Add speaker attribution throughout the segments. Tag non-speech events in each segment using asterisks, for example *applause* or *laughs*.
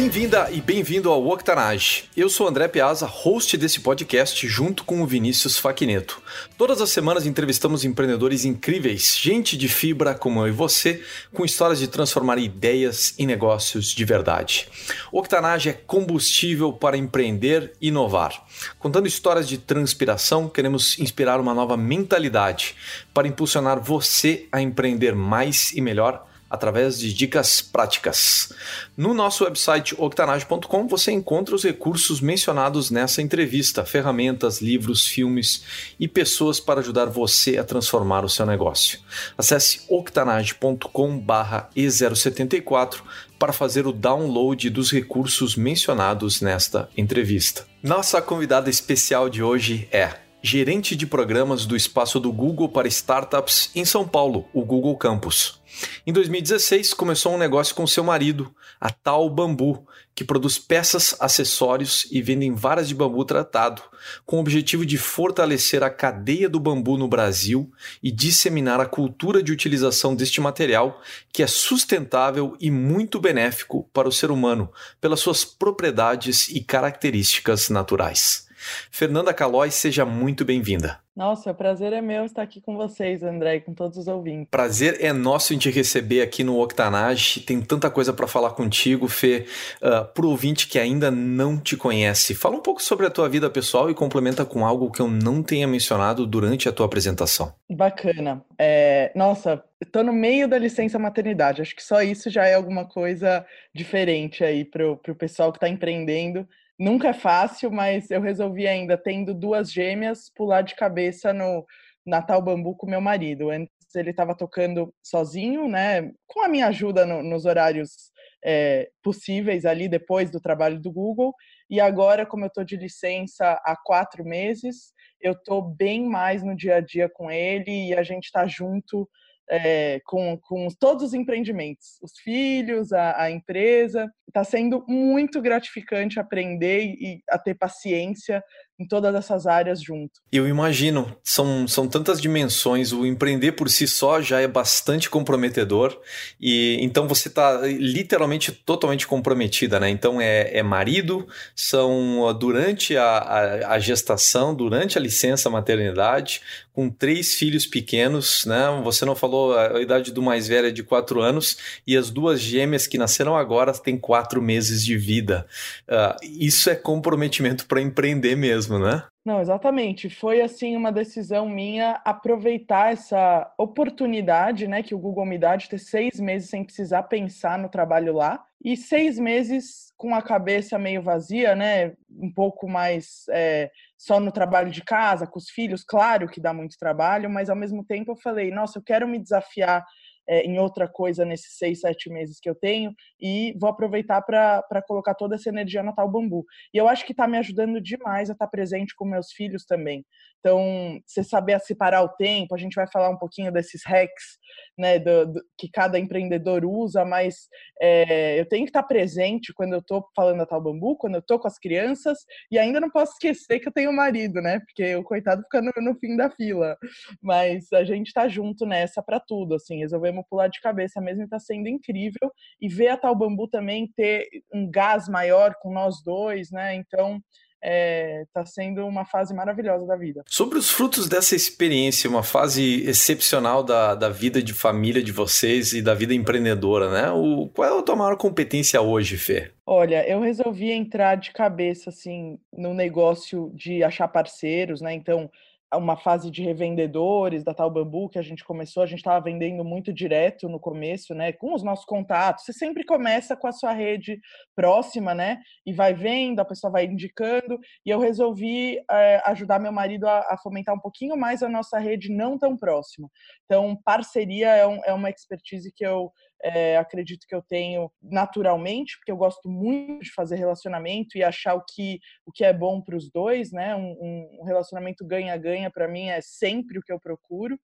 Speaker 1: Bem-vinda e bem-vindo ao Octanage. Eu sou André Piazza, host desse podcast junto com o Vinícius Faquineto. Todas as semanas entrevistamos empreendedores incríveis, gente de fibra como eu e você, com histórias de transformar ideias em negócios de verdade. Octanage é combustível para empreender e inovar. Contando histórias de transpiração, queremos inspirar uma nova mentalidade para impulsionar você a empreender mais e melhor através de dicas práticas. No nosso website octanage.com você encontra os recursos mencionados nessa entrevista, ferramentas, livros, filmes e pessoas para ajudar você a transformar o seu negócio. Acesse octanage.com/e074 para fazer o download dos recursos mencionados nesta entrevista. Nossa convidada especial de hoje é gerente de programas do espaço do Google para startups em São Paulo, o Google Campus. Em 2016, começou um negócio com seu marido, a Tal Bambu, que produz peças, acessórios e vende varas de bambu tratado, com o objetivo de fortalecer a cadeia do bambu no Brasil e disseminar a cultura de utilização deste material, que é sustentável e muito benéfico para o ser humano pelas suas propriedades e características naturais. Fernanda Calói, seja muito bem-vinda.
Speaker 2: Nossa, o prazer é meu estar aqui com vocês, André, e com todos os ouvintes.
Speaker 1: Prazer é nosso em te receber aqui no Octanage. Tem tanta coisa para falar contigo, Fê. Uh, pro ouvinte que ainda não te conhece, fala um pouco sobre a tua vida pessoal e complementa com algo que eu não tenha mencionado durante a tua apresentação.
Speaker 2: Bacana. É, nossa, estou no meio da licença maternidade. Acho que só isso já é alguma coisa diferente aí para o pessoal que está empreendendo Nunca é fácil, mas eu resolvi ainda, tendo duas gêmeas, pular de cabeça no Natal Bambu com meu marido. Antes ele estava tocando sozinho, né? Com a minha ajuda no, nos horários é, possíveis ali depois do trabalho do Google. E agora, como eu estou de licença há quatro meses, eu estou bem mais no dia a dia com ele e a gente está junto é, com, com todos os empreendimentos, os filhos, a, a empresa. Está sendo muito gratificante aprender e a ter paciência em todas essas áreas junto.
Speaker 1: Eu imagino, são, são tantas dimensões, o empreender por si só já é bastante comprometedor, e então você está literalmente totalmente comprometida, né? Então é, é marido, são durante a, a, a gestação, durante a licença maternidade, com três filhos pequenos, né? Você não falou a idade do mais velho é de quatro anos, e as duas gêmeas que nasceram agora têm quatro meses de vida. Uh, isso é comprometimento para empreender mesmo mesmo, né?
Speaker 2: Não, exatamente. Foi assim uma decisão minha aproveitar essa oportunidade, né, que o Google me dá de ter seis meses sem precisar pensar no trabalho lá e seis meses com a cabeça meio vazia, né, um pouco mais é, só no trabalho de casa, com os filhos. Claro que dá muito trabalho, mas ao mesmo tempo eu falei, nossa, eu quero me desafiar é, em outra coisa nesses seis, sete meses que eu tenho e vou aproveitar para colocar toda essa energia no tal bambu. E eu acho que está me ajudando demais a estar tá presente com meus filhos também. Então, você saber separar o tempo, a gente vai falar um pouquinho desses hacks né, do, do, que cada empreendedor usa, mas é, eu tenho que estar presente quando eu estou falando a tal bambu, quando eu estou com as crianças, e ainda não posso esquecer que eu tenho marido, né? Porque o coitado fica no, no fim da fila. Mas a gente está junto nessa para tudo, assim, resolvemos pular de cabeça mesmo está sendo incrível. E ver a tal bambu também ter um gás maior com nós dois, né? Então está é, tá sendo uma fase maravilhosa da vida.
Speaker 1: Sobre os frutos dessa experiência, uma fase excepcional da, da vida de família de vocês e da vida empreendedora, né? O, qual é a tua maior competência hoje, Fê?
Speaker 2: Olha, eu resolvi entrar de cabeça assim no negócio de achar parceiros, né? Então, uma fase de revendedores da Tal Bambu que a gente começou, a gente estava vendendo muito direto no começo, né, com os nossos contatos. Você sempre começa com a sua rede próxima, né, e vai vendo, a pessoa vai indicando. E eu resolvi é, ajudar meu marido a, a, fomentar um pouquinho mais a nossa rede não tão próxima. Então, parceria é, um, é uma expertise que eu é, acredito que eu tenho naturalmente, porque eu gosto muito de fazer relacionamento e achar o que, o que é bom para os dois, né? Um, um relacionamento ganha-ganha para mim é sempre o que eu procuro.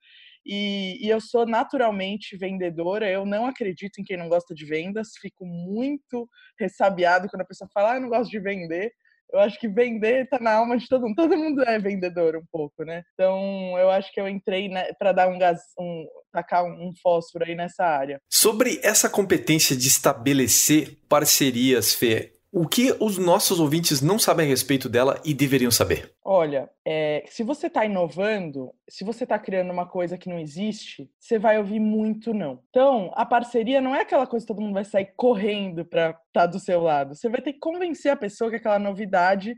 Speaker 2: E, e, eu sou naturalmente vendedora, eu não acredito em quem não gosta de vendas, fico muito ressabiado quando a pessoa fala, ah, eu não gosto de vender. Eu acho que vender tá na alma de todo mundo. Todo mundo é vendedor um pouco, né? Então, eu acho que eu entrei né, para dar um gás, um, tacar um fósforo aí nessa área.
Speaker 1: Sobre essa competência de estabelecer parcerias, Fê, o que os nossos ouvintes não sabem a respeito dela e deveriam saber?
Speaker 2: Olha, é, se você está inovando, se você está criando uma coisa que não existe, você vai ouvir muito não. Então, a parceria não é aquela coisa que todo mundo vai sair correndo para estar tá do seu lado. Você vai ter que convencer a pessoa que aquela novidade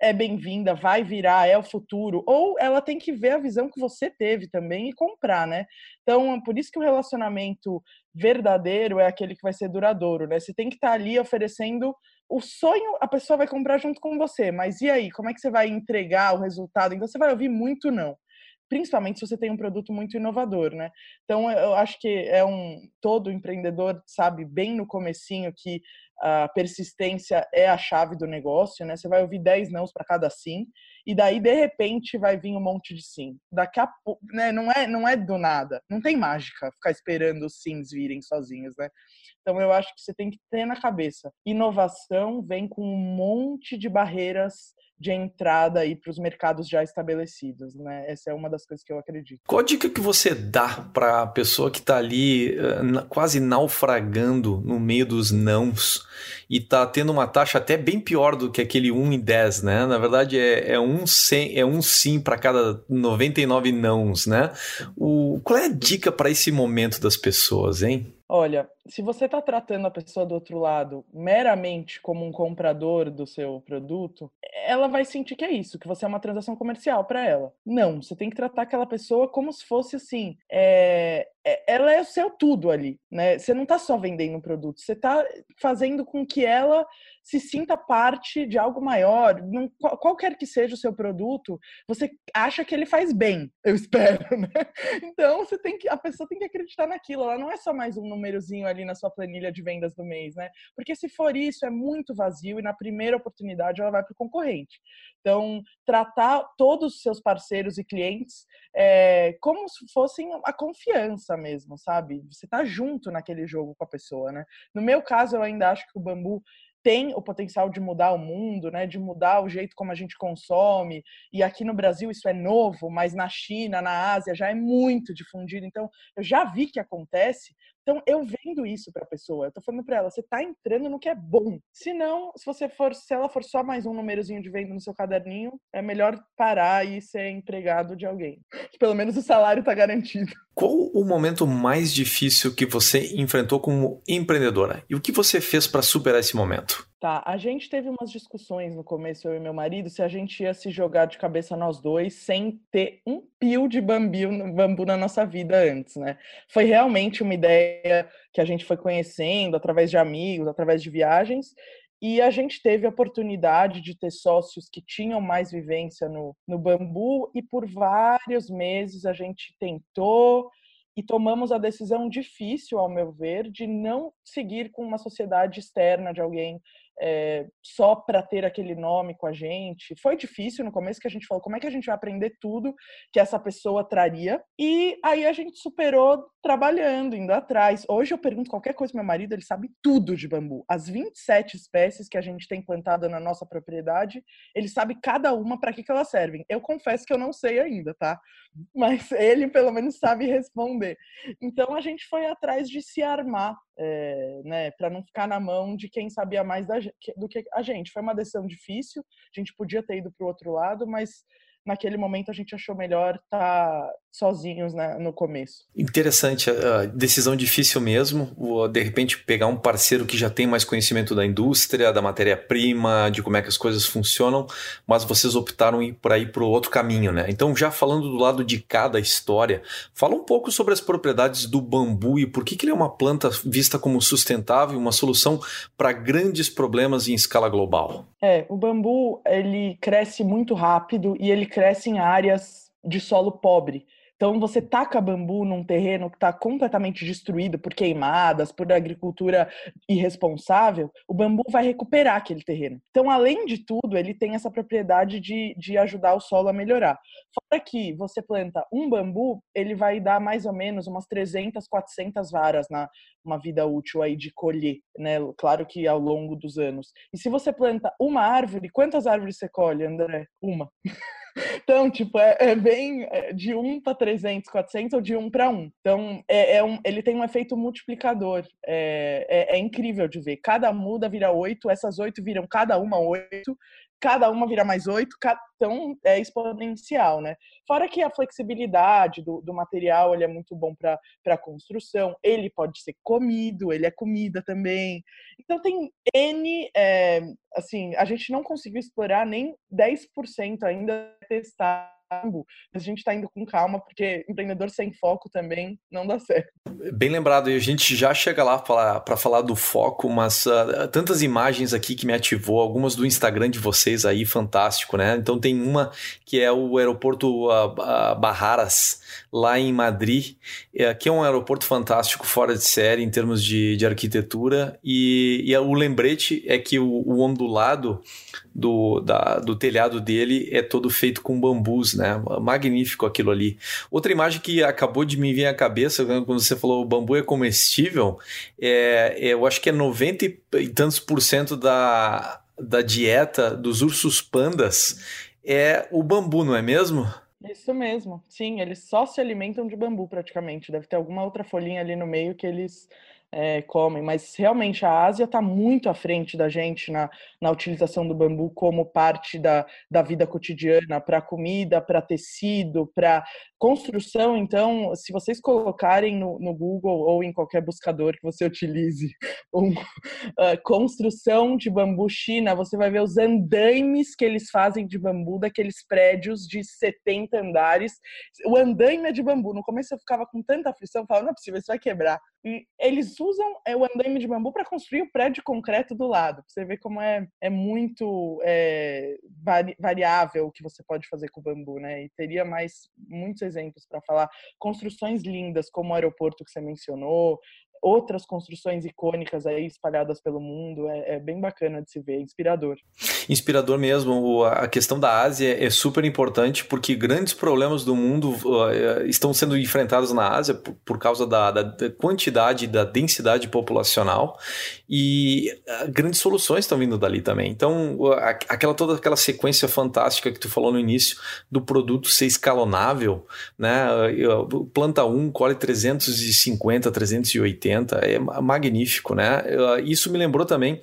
Speaker 2: é bem-vinda, vai virar, é o futuro, ou ela tem que ver a visão que você teve também e comprar, né? Então, por isso que o relacionamento verdadeiro é aquele que vai ser duradouro, né? Você tem que estar tá ali oferecendo o sonho, a pessoa vai comprar junto com você, mas e aí, como é que você vai entregar o resultado? Então, você vai ouvir muito não principalmente se você tem um produto muito inovador, né? Então eu acho que é um todo empreendedor sabe bem no comecinho que a persistência é a chave do negócio, né? Você vai ouvir 10 nãos para cada sim, e daí de repente vai vir um monte de sim. Daqui a pouco, né, não é não é do nada. Não tem mágica ficar esperando os sims virem sozinhos, né? Então eu acho que você tem que ter na cabeça. Inovação vem com um monte de barreiras de entrada aí para os mercados já estabelecidos, né? Essa é uma das coisas que eu acredito.
Speaker 1: Qual a dica que você dá para a pessoa que está ali uh, quase naufragando no meio dos nãos e está tendo uma taxa até bem pior do que aquele 1 em 10, né? Na verdade é, é, um, sim, é um sim para cada 99 nãos, né? O, qual é a dica para esse momento das pessoas, hein?
Speaker 2: Olha, se você está tratando a pessoa do outro lado meramente como um comprador do seu produto, ela vai sentir que é isso, que você é uma transação comercial para ela. Não, você tem que tratar aquela pessoa como se fosse assim, é, ela é o seu tudo ali, né? Você não está só vendendo um produto, você está fazendo com que ela se sinta parte de algo maior, não, qualquer que seja o seu produto, você acha que ele faz bem, eu espero, *laughs* né? Então você tem que, a pessoa tem que acreditar naquilo, ela não é só mais um númerozinho ali na sua planilha de vendas do mês, né? Porque se for isso, é muito vazio e na primeira oportunidade ela vai para o concorrente. Então, tratar todos os seus parceiros e clientes é, como se fossem a confiança mesmo, sabe? Você tá junto naquele jogo com a pessoa, né? No meu caso, eu ainda acho que o bambu tem o potencial de mudar o mundo, né, de mudar o jeito como a gente consome. E aqui no Brasil isso é novo, mas na China, na Ásia já é muito difundido. Então, eu já vi que acontece. Então, eu vendo isso para a pessoa. Eu tô falando para ela, você tá entrando no que é bom. Se não, se você for, se ela for só mais um númerozinho de venda no seu caderninho, é melhor parar e ser empregado de alguém. Pelo menos o salário tá garantido.
Speaker 1: Qual o momento mais difícil que você enfrentou como empreendedora? E o que você fez para superar esse momento?
Speaker 2: Tá, a gente teve umas discussões no começo, eu e meu marido, se a gente ia se jogar de cabeça nós dois sem ter um pio de bambu, bambu na nossa vida antes, né? Foi realmente uma ideia que a gente foi conhecendo através de amigos, através de viagens, e a gente teve a oportunidade de ter sócios que tinham mais vivência no, no bambu, e por vários meses a gente tentou e tomamos a decisão difícil, ao meu ver, de não seguir com uma sociedade externa de alguém é, só para ter aquele nome com a gente. Foi difícil no começo que a gente falou como é que a gente vai aprender tudo que essa pessoa traria. E aí a gente superou trabalhando, indo atrás. Hoje eu pergunto qualquer coisa pro meu marido, ele sabe tudo de bambu. As 27 espécies que a gente tem plantada na nossa propriedade, ele sabe cada uma para que, que elas servem. Eu confesso que eu não sei ainda, tá? Mas *laughs* ele pelo menos sabe responder. Então a gente foi atrás de se armar é, né, para não ficar na mão de quem sabia mais da, do que a gente. Foi uma decisão difícil, a gente podia ter ido para o outro lado, mas naquele momento a gente achou melhor estar tá sozinhos né, no começo.
Speaker 1: Interessante, a decisão difícil mesmo, de repente pegar um parceiro que já tem mais conhecimento da indústria, da matéria-prima, de como é que as coisas funcionam, mas vocês optaram por aí para o outro caminho, né? Então, já falando do lado de cada história, fala um pouco sobre as propriedades do bambu e por que, que ele é uma planta vista como sustentável, uma solução para grandes problemas em escala global.
Speaker 2: É, o bambu ele cresce muito rápido e ele cresce em áreas de solo pobre. Então, você taca bambu num terreno que está completamente destruído por queimadas, por agricultura irresponsável, o bambu vai recuperar aquele terreno. Então, além de tudo, ele tem essa propriedade de, de ajudar o solo a melhorar. Fora que você planta um bambu, ele vai dar mais ou menos umas 300, 400 varas na uma vida útil aí de colher, né? Claro que ao longo dos anos. E se você planta uma árvore, quantas árvores você colhe, André? Uma. *laughs* Então, tipo, é, é bem é, de 1 para 300, 400 ou de 1 para 1. Então, é, é, um, ele tem um efeito multiplicador. É, é, é incrível de ver. Cada muda vira 8, essas 8 viram cada uma 8, cada uma vira mais oito, então é exponencial, né? Fora que a flexibilidade do, do material ele é muito bom para construção, ele pode ser comido, ele é comida também. Então tem N, é, assim, a gente não conseguiu explorar nem 10% ainda testar mas a gente está indo com calma, porque empreendedor sem foco também não dá certo.
Speaker 1: Bem lembrado, e a gente já chega lá para falar do foco, mas uh, tantas imagens aqui que me ativou, algumas do Instagram de vocês aí, fantástico, né? Então tem uma que é o aeroporto uh, uh, Barraras, lá em Madrid, é, que é um aeroporto fantástico, fora de série em termos de, de arquitetura, e, e o lembrete é que o, o ondulado do, da, do telhado dele é todo feito com bambus, né? Magnífico aquilo ali. Outra imagem que acabou de me vir à cabeça quando você falou o bambu é comestível, é, é eu acho que é 90 e tantos por cento da, da dieta dos ursos pandas é o bambu, não é mesmo?
Speaker 2: Isso mesmo. Sim, eles só se alimentam de bambu praticamente. Deve ter alguma outra folhinha ali no meio que eles é, comem, mas realmente a Ásia está muito à frente da gente na, na utilização do bambu como parte da, da vida cotidiana, para comida, para tecido, para construção. Então, se vocês colocarem no, no, Google ou em qualquer buscador que você utilize, *laughs* um, uh, construção de bambu China, você vai ver os andaimes que eles fazem de bambu daqueles prédios de 70 andares. O andaime é de bambu. No começo eu ficava com tanta aflição, falava, não é possível, isso vai quebrar. E eles usam é, o andaime de bambu para construir o prédio concreto do lado. Você vê como é, é muito é, vari, variável o que você pode fazer com o bambu, né? E teria mais muitos exemplos para falar. Construções lindas, como o aeroporto que você mencionou, outras construções icônicas aí espalhadas pelo mundo. É, é, bem bacana de se ver, inspirador.
Speaker 1: Inspirador mesmo. A questão da Ásia é super importante porque grandes problemas do mundo uh, estão sendo enfrentados na Ásia por, causa da, da quantidade, da densidade populacional e uh, grandes soluções estão vindo dali também. Então, aquela toda aquela sequência fantástica que tu falou no início do produto ser escalonável, né? Planta 1, colhe 350, 380 80, é magnífico, né? Isso me lembrou também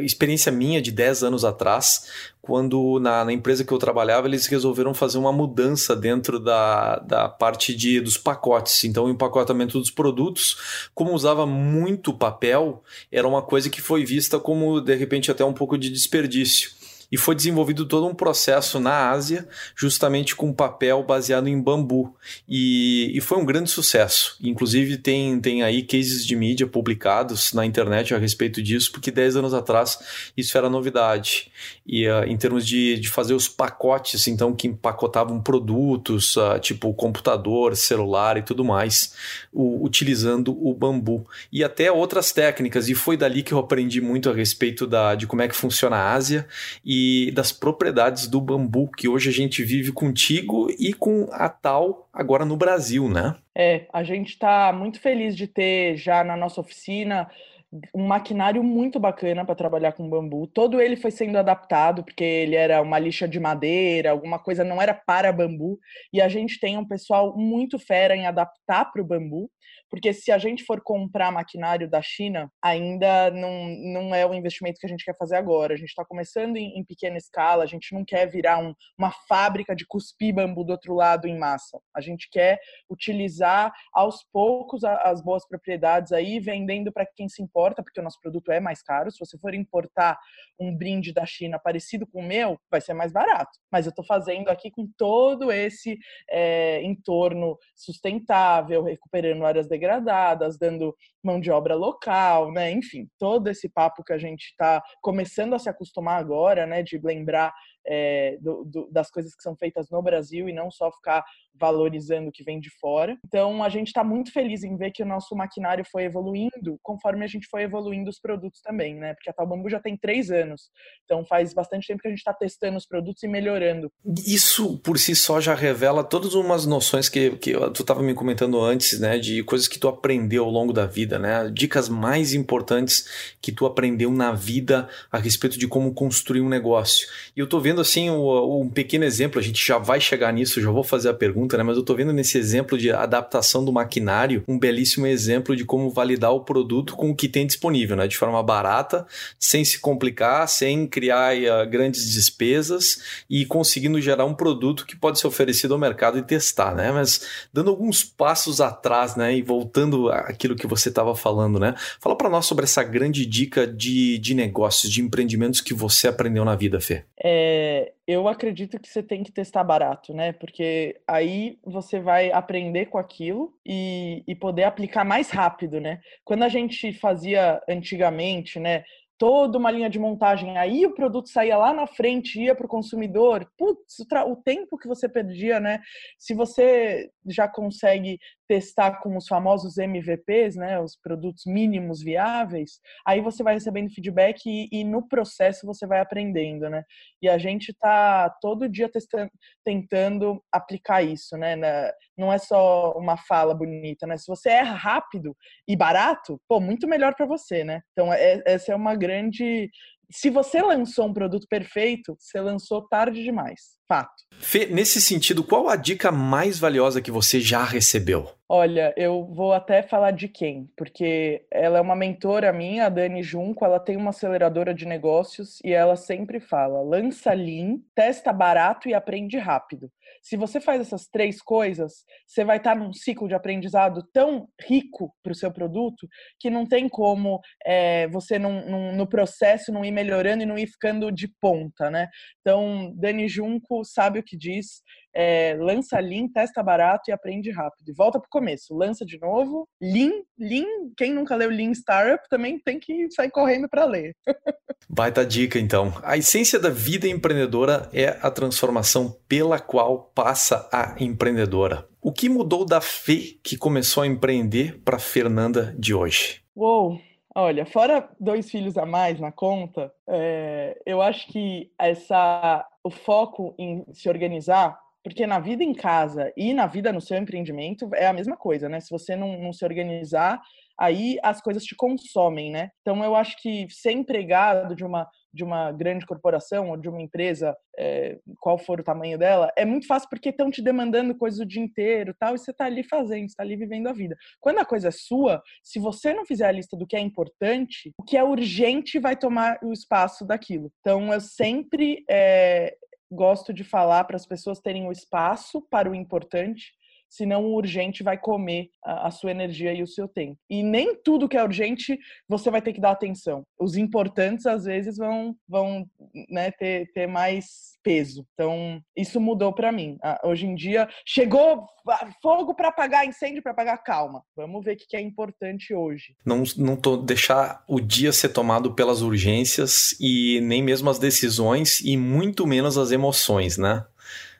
Speaker 1: experiência minha de 10 anos atrás, quando na, na, empresa que eu trabalhava eles resolveram fazer uma mudança dentro da, da parte de, dos pacotes. Então, o empacotamento dos produtos, como usava muito papel, era uma coisa que foi vista como, de repente, até um pouco de desperdício e foi desenvolvido todo um processo na Ásia, justamente com papel baseado em bambu. E, e foi um grande sucesso. Inclusive, tem, tem aí cases de mídia publicados na internet a respeito disso, porque 10 anos atrás isso era novidade. E uh, em termos de, de fazer os pacotes, então, que empacotavam produtos, uh, tipo computador, celular e tudo mais, o, utilizando o bambu. E até outras técnicas, e foi dali que eu aprendi muito a respeito da, de como é que funciona a Ásia. E das propriedades do bambu que hoje a gente vive contigo e com a tal agora no Brasil, né?
Speaker 2: É, a gente está muito feliz de ter já na nossa oficina um maquinário muito bacana para trabalhar com bambu. Todo ele foi sendo adaptado, porque ele era uma lixa de madeira, alguma coisa não era para bambu. E a gente tem um pessoal muito fera em adaptar para o bambu porque se a gente for comprar maquinário da China, ainda não, não é o investimento que a gente quer fazer agora. A gente está começando em, em, pequena escala, a gente não quer virar um, uma fábrica de cuspir bambu do outro lado em massa. A gente quer utilizar aos poucos as boas propriedades aí, vendendo para quem se importa, porque o nosso produto é mais caro. Se você for importar um brinde da China parecido com o meu, vai ser mais barato. Mas eu estou fazendo aqui com todo esse é, entorno sustentável, recuperando áreas de degradadas, dando mão de obra local, né? Enfim, todo esse papo que a gente está começando a se acostumar agora, né? De lembrar é, do, do, das coisas que são feitas no Brasil e não só ficar valorizando o que vem de fora. Então, a gente está muito feliz em ver que o nosso maquinário foi evoluindo conforme a gente foi evoluindo os produtos também, né? Porque a Tal Bambu já tem três anos. Então, faz bastante tempo que a gente está testando os produtos e melhorando.
Speaker 1: Isso, por si só, já revela todas umas noções que, que tu estava me comentando antes, né? De coisas que tu aprendeu ao longo da vida, né? Dicas mais importantes que tu aprendeu na vida a respeito de como construir um negócio. E eu tô vendo, assim, um, um pequeno exemplo, a gente já vai chegar nisso, já vou fazer a pergunta pergunta, né? Mas eu estou vendo nesse exemplo de adaptação do maquinário um belíssimo exemplo de como validar o produto com o que tem disponível, né? De forma barata, sem se complicar, sem criar uh, grandes despesas e conseguindo gerar um produto que pode ser oferecido ao mercado e testar, né? Mas dando alguns passos atrás, né? E voltando àquilo que você estava falando, né? Fala para nós sobre essa grande dica de, de negócios, de empreendimentos que você aprendeu na vida, Fê.
Speaker 2: É, eu acredito que você tem que testar barato, né? Porque aí você vai aprender com aquilo e, e poder aplicar mais rápido, né? Quando a gente fazia antigamente, né? toda uma linha de montagem. Aí o produto saía lá na frente, ia para o consumidor. Putz, o, tempo que você perdia, né? Se você já consegue testar com os famosos MVPs, né, os produtos mínimos viáveis, aí você vai recebendo feedback e, e no processo você vai aprendendo, né? E a gente está todo dia testando, tentando aplicar isso, né? Não é só uma fala bonita, né? Se você erra rápido e barato, pô, muito melhor para você, né? Então é, essa é uma grande se você lançou um produto perfeito, você lançou tarde demais. Fato.
Speaker 1: Fê, nesse sentido, qual a dica mais valiosa que você já recebeu?
Speaker 2: Olha, eu vou até falar de quem, porque ela é uma mentora minha, a Dani Junco, ela tem uma aceleradora de negócios e ela sempre fala: lança lean, testa barato e aprende rápido. Se você faz essas três coisas, você vai estar num ciclo de aprendizado tão rico para o seu produto que não tem como é, você não, não, no processo não ir melhorando e não ir ficando de ponta, né? Então, Dani Junco sabe o que diz é, lança Lean, testa barato e aprende rápido. E volta para o começo, lança de novo. Lean, Lean, quem nunca leu Lean Startup também tem que sair correndo para ler. *laughs*
Speaker 1: Baita dica, então. A essência da vida empreendedora é a transformação pela qual passa a empreendedora. O que mudou da Fê que começou a empreender para Fernanda de hoje?
Speaker 2: Uou, Olha, fora dois filhos a mais na conta, é, eu acho que essa, o foco em se organizar porque na vida em casa e na vida no seu empreendimento é a mesma coisa, né? Se você não, não se organizar, aí as coisas te consomem, né? Então eu acho que ser empregado de uma de uma grande corporação ou de uma empresa, é, qual for o tamanho dela, é muito fácil porque estão te demandando coisas o dia inteiro, tal, e você está ali fazendo, está ali vivendo a vida. Quando a coisa é sua, se você não fizer a lista do que é importante, o que é urgente vai tomar o espaço daquilo. Então eu sempre é, gosto de falar para as pessoas terem o espaço para o importante, senão o urgente vai comer a, a, sua energia e o seu tempo. E nem tudo que é urgente você vai ter que dar atenção. Os importantes, às vezes, vão, vão né, ter, ter mais peso. Então, isso mudou para mim. Hoje em dia, chegou fogo para apagar incêndio, para apagar calma. Vamos ver o que é importante hoje.
Speaker 1: Não, não tô, deixar o dia ser tomado pelas urgências e nem mesmo as decisões e muito menos as emoções, né?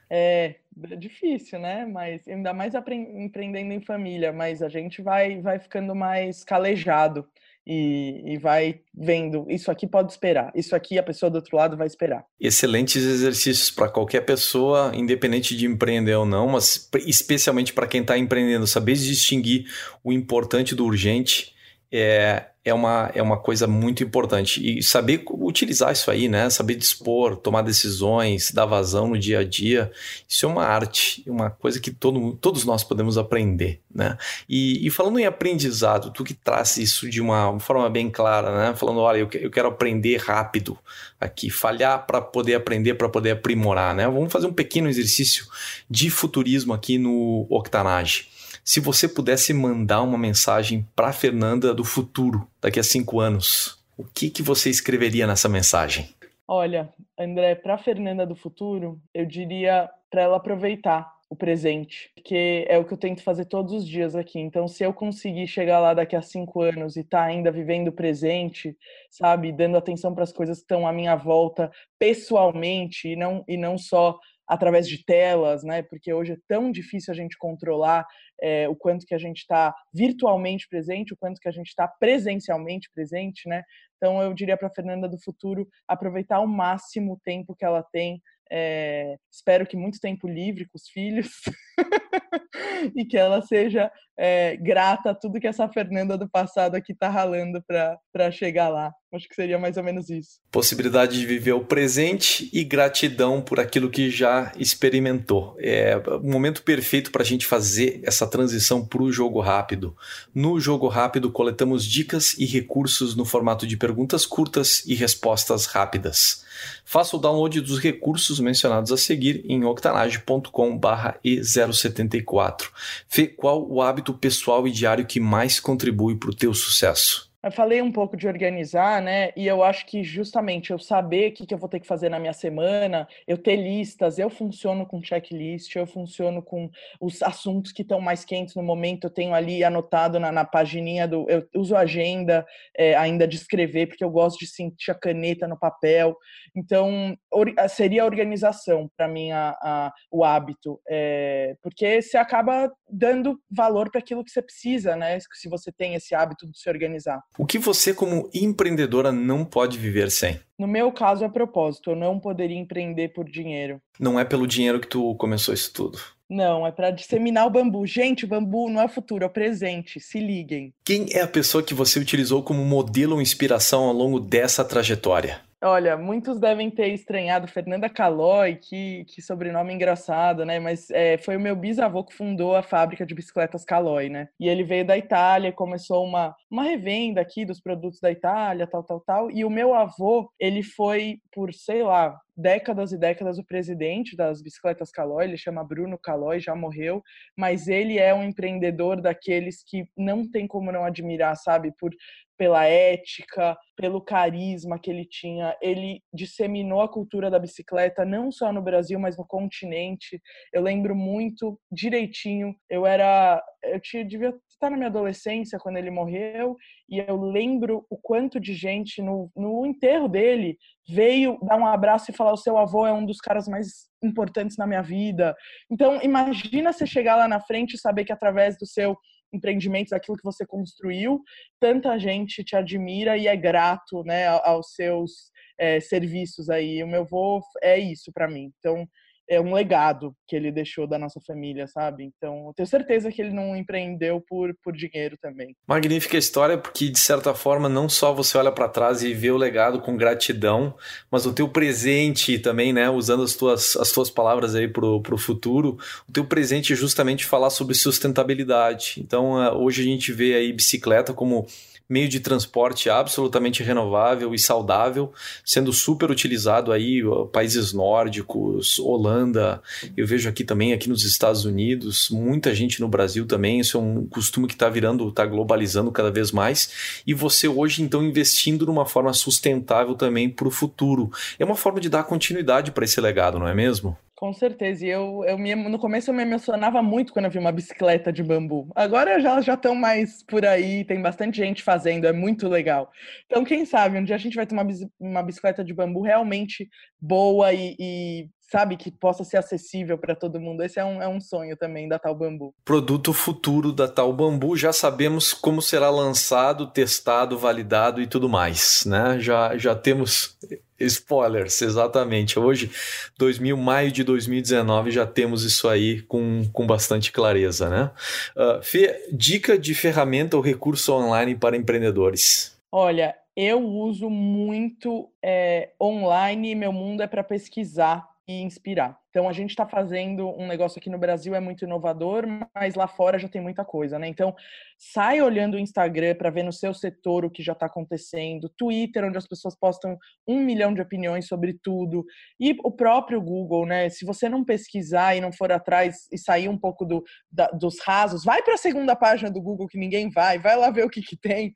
Speaker 2: É, é difícil, né? Mas ainda mais empreendendo em família, mas a gente vai, vai ficando mais calejado e, e, vai vendo isso aqui pode esperar, isso aqui a pessoa do outro lado vai esperar.
Speaker 1: Excelentes exercícios para qualquer pessoa, independente de empreender ou não, mas especialmente para quem está empreendendo, saber distinguir o importante do urgente é, é, uma, é uma coisa muito importante. E saber utilizar isso aí, né? Saber dispor, tomar decisões, dar vazão no dia a dia, isso é uma arte, uma coisa que todo, todos nós podemos aprender, né? E, e falando em aprendizado, tu que traz isso de uma forma bem clara, né? Falando, olha, eu, eu quero aprender rápido aqui, falhar para poder aprender, para poder aprimorar, né? Vamos fazer um pequeno exercício de futurismo aqui no Octanage se você pudesse mandar uma mensagem para Fernanda do futuro, daqui a cinco anos, o que, que você escreveria nessa mensagem?
Speaker 2: Olha, André, para Fernanda do futuro, eu diria para ela aproveitar o presente, porque é o que eu tento fazer todos os dias aqui. Então, se eu conseguir chegar lá daqui a cinco anos e estar tá ainda vivendo o presente, sabe, dando atenção para as coisas que estão à minha volta pessoalmente e não e não só através de telas, né? Porque hoje é tão difícil a gente controlar é, o quanto que a gente está virtualmente presente, o quanto que a gente está presencialmente presente, né? Então eu diria para Fernanda do futuro aproveitar ao máximo o tempo que ela tem é, espero que muito tempo livre com os filhos *laughs* e que ela seja é, grata a tudo que essa Fernanda do passado aqui está ralando para chegar lá. Acho que seria mais ou menos isso.
Speaker 1: Possibilidade de viver o presente e gratidão por aquilo que já experimentou. É o momento perfeito para a gente fazer essa transição para o jogo rápido. No jogo rápido, coletamos dicas e recursos no formato de perguntas curtas e respostas rápidas. Faça o download dos recursos mencionados a seguir em octanage.com/e074. Fê, qual o hábito pessoal e diário que mais contribui para o teu sucesso?
Speaker 2: Eu falei um pouco de organizar, né? E eu acho que justamente eu saber o que, eu vou ter que fazer na minha semana, eu ter listas, eu funciono com checklist, eu funciono com os assuntos que estão mais quentes no momento, eu tenho ali anotado na, na pagininha do. Eu uso agenda é, ainda de escrever, porque eu gosto de sentir a caneta no papel. Então, or, seria a organização para mim a, a, o hábito, é, porque você acaba dando valor para aquilo que você precisa, né? Se você tem esse hábito de se organizar.
Speaker 1: O que você, como empreendedora, não pode viver sem?
Speaker 2: No meu caso, é propósito. Eu não poderia empreender por dinheiro.
Speaker 1: Não é pelo dinheiro que tu começou isso tudo.
Speaker 2: Não, é para disseminar o bambu. Gente, o bambu não é futuro, é o presente. Se liguem.
Speaker 1: Quem é a pessoa que você utilizou como modelo ou inspiração ao longo dessa trajetória?
Speaker 2: Olha, muitos devem ter estranhado Fernanda Calói, que, que sobrenome engraçado, né? Mas é, foi o meu bisavô que fundou a fábrica de bicicletas Calói, né? E ele veio da Itália, começou uma, uma revenda aqui dos produtos da Itália, tal, tal, tal. E o meu avô, ele foi por, sei lá, décadas e décadas o presidente das bicicletas Calói, ele chama Bruno Calói, já morreu, mas ele é um empreendedor daqueles que não tem como não admirar, sabe? Por pela ética, pelo carisma que ele tinha. Ele disseminou a cultura da bicicleta não só no Brasil, mas no continente. Eu lembro muito direitinho. Eu era, eu tinha devia estar na minha adolescência quando ele morreu e eu lembro o quanto de gente no, no enterro dele veio dar um abraço e falar o seu avô é um dos caras mais importantes na minha vida. Então imagina você chegar lá na frente e saber que através do seu empreendimentos, aquilo que você construiu, tanta gente te admira e é grato, né, aos seus é, serviços aí. O meu avô é isso para mim. Então, é um legado que ele deixou da nossa família, sabe? Então, eu tenho certeza que ele não empreendeu por, por dinheiro também.
Speaker 1: Magnífica história, porque de certa forma não só você olha para trás e vê o legado com gratidão, mas o teu presente também, né? Usando as tuas, as tuas palavras aí pro, pro futuro, o teu presente é justamente falar sobre sustentabilidade. Então, eh, hoje a gente vê aí bicicleta como meio de transporte absolutamente renovável e saudável, sendo super utilizado aí países nórdicos, Holanda, eu vejo aqui também aqui nos Estados Unidos, muita gente no Brasil também, isso é um costume que está virando, está globalizando cada vez mais, e você hoje então investindo numa forma sustentável também para o futuro. É uma forma de dar continuidade para esse legado, não é mesmo?
Speaker 2: Com certeza. E eu, eu me, no começo eu me emocionava muito quando eu vi uma bicicleta de bambu. Agora já já estão mais por aí, tem bastante gente fazendo, é muito legal. Então, quem sabe, um dia a gente vai ter uma, uma bicicleta de bambu realmente boa e, e sabe, que possa ser acessível para todo mundo. Esse é um, é um sonho também da Tal Bambu.
Speaker 1: Produto futuro da Tal Bambu, já sabemos como será lançado, testado, validado e tudo mais, né? Já, já temos spoilers, exatamente. Hoje, 2000, maio de 2019, já temos isso aí com, com bastante clareza, né? Uh, Fê, dica de ferramenta ou recurso online para empreendedores?
Speaker 2: Olha, eu uso muito é, online, meu mundo é para pesquisar e inspirar. Então a gente está fazendo um negócio aqui no Brasil é muito inovador, mas lá fora já tem muita coisa, né? Então sai olhando o Instagram para ver no seu setor o que já está acontecendo, Twitter onde as pessoas postam um milhão de opiniões sobre tudo e o próprio Google, né? Se você não pesquisar e não for atrás e sair um pouco do, da, dos rasos, vai para a segunda página do Google que ninguém vai, vai lá ver o que, que tem,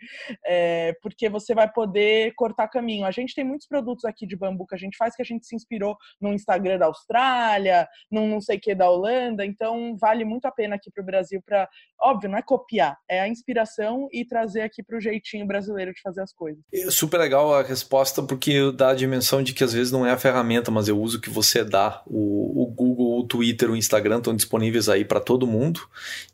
Speaker 2: é, porque você vai poder cortar caminho. A gente tem muitos produtos aqui de bambu que a gente faz que a gente se inspirou no Instagram da Austrália Itália, num não sei o que da Holanda. Então, vale muito a pena aqui para o Brasil para, óbvio, não é copiar, é a inspiração e trazer aqui para o jeitinho brasileiro de fazer as coisas.
Speaker 1: É super legal a resposta, porque dá a dimensão de que às vezes não é a ferramenta, mas o uso que você dá. O, o Google, o Twitter, o Instagram estão disponíveis aí para todo mundo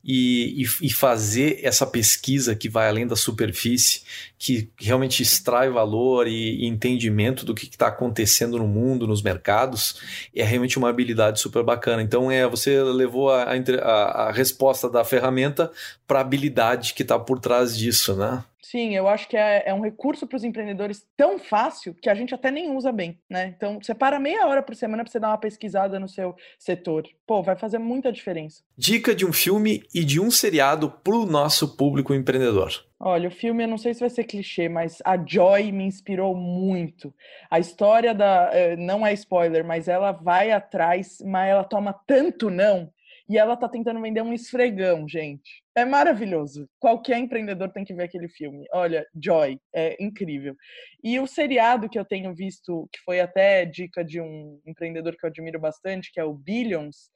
Speaker 1: e, e, e fazer essa pesquisa que vai além da superfície, que realmente extrai valor e, e entendimento do que está acontecendo no mundo, nos mercados, é realmente uma habilidade super bacana. Então, é você levou a, a, a resposta da ferramenta para a habilidade que está por trás disso, né?
Speaker 2: Sim, eu acho que é, é um recurso para os empreendedores tão fácil que a gente até nem usa bem, né? Então, você para meia hora por semana para você dar uma pesquisada no seu setor. Pô, vai fazer muita diferença.
Speaker 1: Dica de um filme e de um seriado para o nosso público empreendedor.
Speaker 2: Olha, o filme, eu não sei se vai ser clichê, mas a Joy me inspirou muito. A história da. Eh, não é spoiler, mas ela vai atrás, mas ela toma tanto não e ela tá tentando vender um esfregão, gente. É maravilhoso. Qualquer empreendedor tem que ver aquele filme. Olha, Joy, é incrível. E o seriado que eu tenho visto, que foi até dica de um empreendedor que eu admiro bastante, que é o Billions,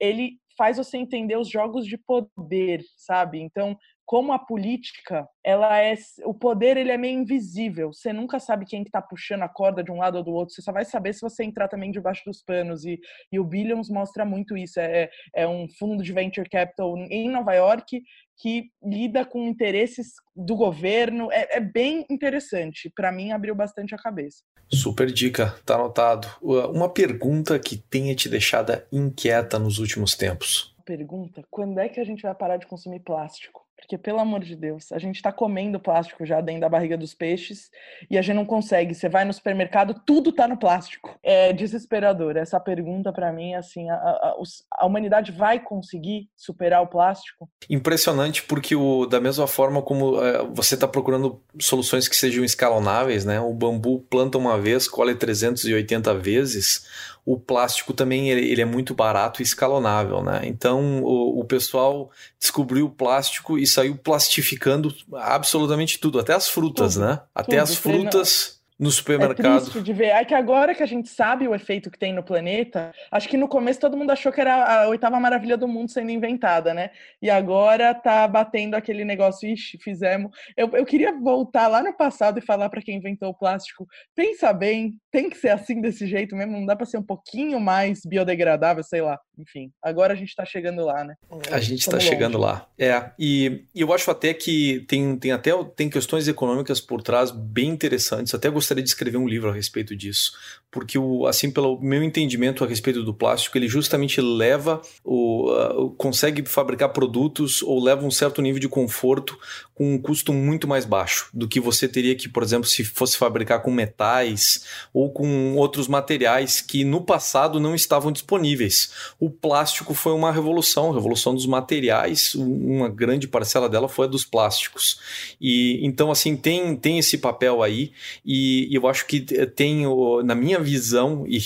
Speaker 2: ele faz você entender os jogos de poder, sabe? Então, como a política, ela é o poder ele é meio invisível. Você nunca sabe quem que tá puxando a corda de um lado ou do outro. Você só vai saber se você entrar também debaixo dos panos. E, e o Billions mostra muito isso. É, é um fundo de venture capital em Nova York que lida com interesses do governo. É, é bem interessante. Para mim, abriu bastante a cabeça.
Speaker 1: Super dica, tá anotado. Uma pergunta que tenha te deixado inquieta nos últimos tempos.
Speaker 2: Pergunta: quando é que a gente vai parar de consumir plástico? Porque, pelo amor de Deus, a gente está comendo plástico já dentro da barriga dos peixes e a gente não consegue. Você vai no supermercado, tudo está no plástico. É desesperador. Essa pergunta, para mim, assim, a, a, a, humanidade vai conseguir superar o plástico?
Speaker 1: Impressionante, porque o, da mesma forma como é, você está procurando soluções que sejam escalonáveis, né? O bambu planta uma vez, colhe 380 vezes o plástico também ele, ele, é muito barato e escalonável, né? Então o, o, pessoal descobriu o plástico e saiu plastificando absolutamente tudo, até as frutas, tudo, né? Até tudo, as frutas no supermercado. É
Speaker 2: triste de ver. É que agora que a gente sabe o efeito que tem no planeta, acho que no começo todo mundo achou que era a oitava maravilha do mundo sendo inventada, né? E agora tá batendo aquele negócio, ixi, fizemos. Eu, eu queria voltar lá no passado e falar para quem inventou o plástico: pensa bem, tem que ser assim desse jeito mesmo, não dá para ser um pouquinho mais biodegradável, sei lá. Enfim, agora a gente tá chegando lá, né?
Speaker 1: A gente está chegando lá. É, e, e eu acho até que tem, tem até tem questões econômicas por trás bem interessantes. Até gostaria gostaria de escrever um livro a respeito disso, porque o, assim pelo meu entendimento a respeito do plástico, ele justamente leva o uh, consegue fabricar produtos ou leva um certo nível de conforto com um custo muito mais baixo do que você teria que, por exemplo, se fosse fabricar com metais ou com outros materiais que no passado não estavam disponíveis. O plástico foi uma revolução, revolução dos materiais, uma grande parcela dela foi a dos plásticos. E então assim tem tem esse papel aí e e, eu acho que tem, na minha visão, *laughs* e,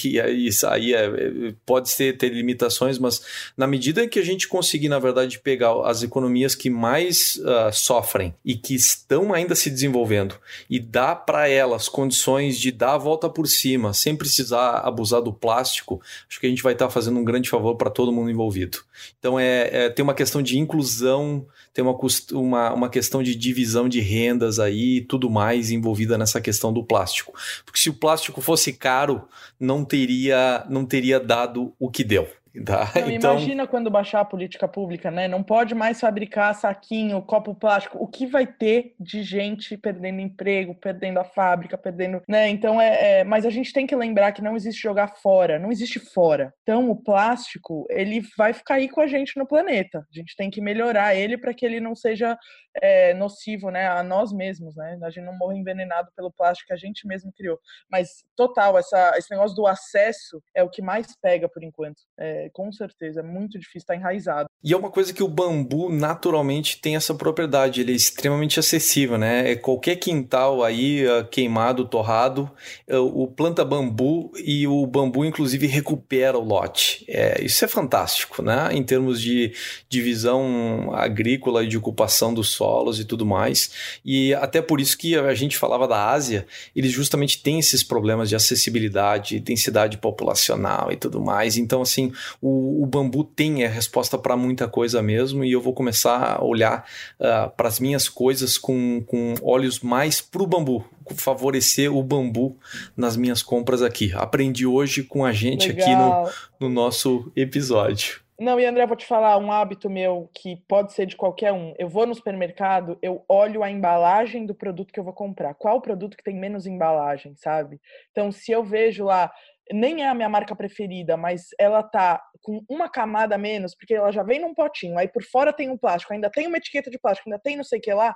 Speaker 1: isso aí é, pode ser, ter limitações, mas na medida que a gente conseguir, na verdade, pegar as economias que mais uh, sofrem e que estão ainda se desenvolvendo e dar para elas condições de dar a volta por cima, sem precisar abusar do plástico, acho que a gente vai estar tá fazendo um grande favor para todo mundo envolvido. Então, é, é, tem uma questão de inclusão, tem uma, uma, uma questão de divisão de rendas aí, tudo mais envolvida nessa questão do plástico. Porque se o plástico fosse caro, não teria, não teria dado o que deu. *laughs* Tá?
Speaker 2: Não, então... Imagina quando baixar a política pública, né? Não pode mais fabricar saquinho, copo plástico. O que vai ter de gente perdendo emprego, perdendo a fábrica, perdendo. né? Então é, é. Mas a gente tem que lembrar que não existe jogar fora, não existe fora. Então o plástico, ele vai ficar aí com a gente no planeta. A gente tem que melhorar ele para que ele não seja é, nocivo, né? A nós mesmos, né? A gente não morra envenenado pelo plástico que a gente mesmo criou. Mas total, essa, esse negócio do acesso é o que mais pega por enquanto. É, é, com certeza, é muito difícil estar tá enraizado.
Speaker 1: E é uma coisa que o bambu naturalmente tem essa propriedade, ele é extremamente acessível, né? É qualquer quintal aí ah, queimado, torrado, ah, o planta bambu e o bambu inclusive recupera o lote. É, isso é fantástico, né? Em termos de divisão agrícola e de ocupação dos solos e tudo mais. E até por isso que a gente falava da Ásia, eles justamente têm esses problemas de acessibilidade, densidade populacional e tudo mais. Então, assim, o, o bambu tem a resposta para muita coisa mesmo, e eu vou começar a olhar uh, ah, para as minhas coisas com, com olhos mais para o bambu, favorecer o bambu nas minhas compras aqui. Aprendi hoje com a gente Legal. aqui no, no nosso episódio.
Speaker 2: Não, e André, vou te falar um hábito meu que pode ser de qualquer um. Eu vou no supermercado, eu olho a embalagem do produto que eu vou comprar. Qual o produto que tem menos embalagem, sabe? Então, se eu vejo lá, nem é a minha marca preferida, mas ela tá com uma camada menos, porque ela já vem num potinho, aí por fora tem um plástico, ainda tem uma etiqueta de plástico, ainda tem não sei o que lá,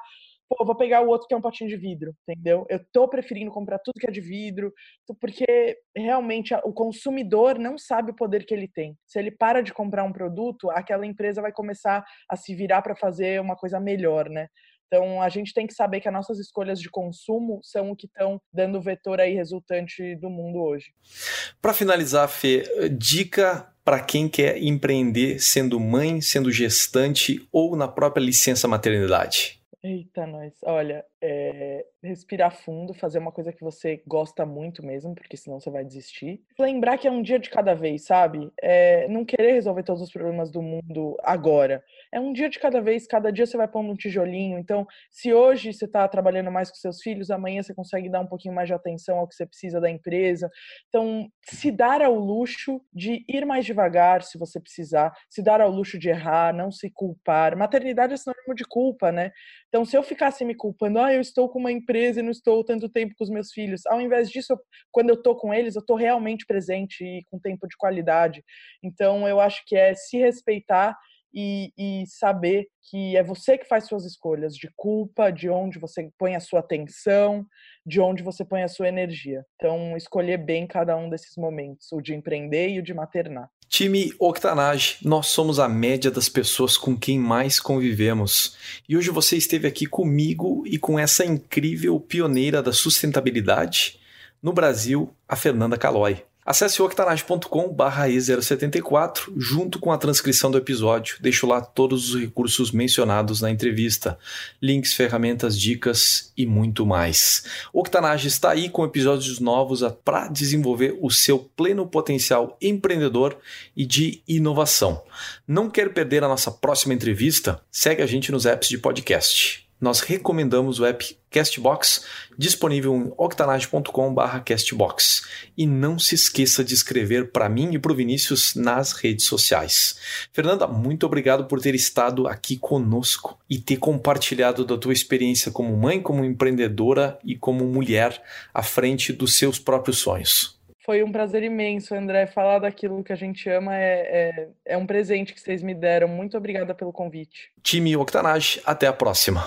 Speaker 2: pô, vou pegar o outro que é um potinho de vidro, entendeu? Eu tô preferindo comprar tudo que é de vidro, porque realmente o consumidor não sabe o poder que ele tem. Se ele para de comprar um produto, aquela empresa vai começar a se virar para fazer uma coisa melhor, né? Então, a gente tem que saber que as nossas escolhas de consumo são o que estão dando o vetor aí resultante do mundo hoje.
Speaker 1: Para finalizar, Fê, dica para quem quer empreender sendo mãe, sendo gestante ou na própria licença maternidade?
Speaker 2: Eita, nós. Olha, é, respirar fundo, fazer uma coisa que você gosta muito mesmo, porque senão você vai desistir. Lembrar que é um dia de cada vez, sabe? É, não querer resolver todos os problemas do mundo agora. É um dia de cada vez, cada dia você vai pondo um tijolinho. Então, se hoje você está trabalhando mais com seus filhos, amanhã você consegue dar um pouquinho mais de atenção ao que você precisa da empresa. Então, se dar ao luxo de ir mais devagar, se você precisar, se dar ao luxo de errar, não se culpar. Maternidade é sinônimo de culpa, né? Então, se eu ficasse me culpando, ah, eu estou com uma empresa e não estou tanto tempo com os meus filhos. Ao invés disso, eu, quando eu estou com eles, eu estou realmente presente e com tempo de qualidade. Então, eu acho que é se respeitar e, e, saber que é você que faz suas escolhas de culpa, de onde você põe a sua atenção, de onde você põe a sua energia. Então, escolher bem cada um desses momentos, o de empreender e o de maternar.
Speaker 1: Time Octanage, nós somos a média das pessoas com quem mais convivemos. E hoje você esteve aqui comigo e com essa incrível pioneira da sustentabilidade no Brasil, a Fernanda Calói. Acesse octanage.com E074 junto com a transcrição do episódio. Deixo lá todos os recursos mencionados na entrevista, links, ferramentas, dicas e muito mais. Octanage está aí com episódios novos para desenvolver o seu pleno potencial empreendedor e de inovação. Não quer perder a nossa próxima entrevista? Segue a gente nos apps de podcast nós recomendamos o app Castbox, disponível em octanage.com/castbox. E não se esqueça de escrever para mim e para o Vinícius nas redes sociais. Fernanda, muito obrigado por ter estado aqui conosco e ter compartilhado da tua experiência como mãe, como empreendedora e como mulher à frente dos seus próprios sonhos.
Speaker 2: Foi um prazer imenso, André. Falar daquilo que a gente ama é, é, é um presente que vocês me deram. Muito obrigada pelo convite.
Speaker 1: Time Octanage, até a próxima.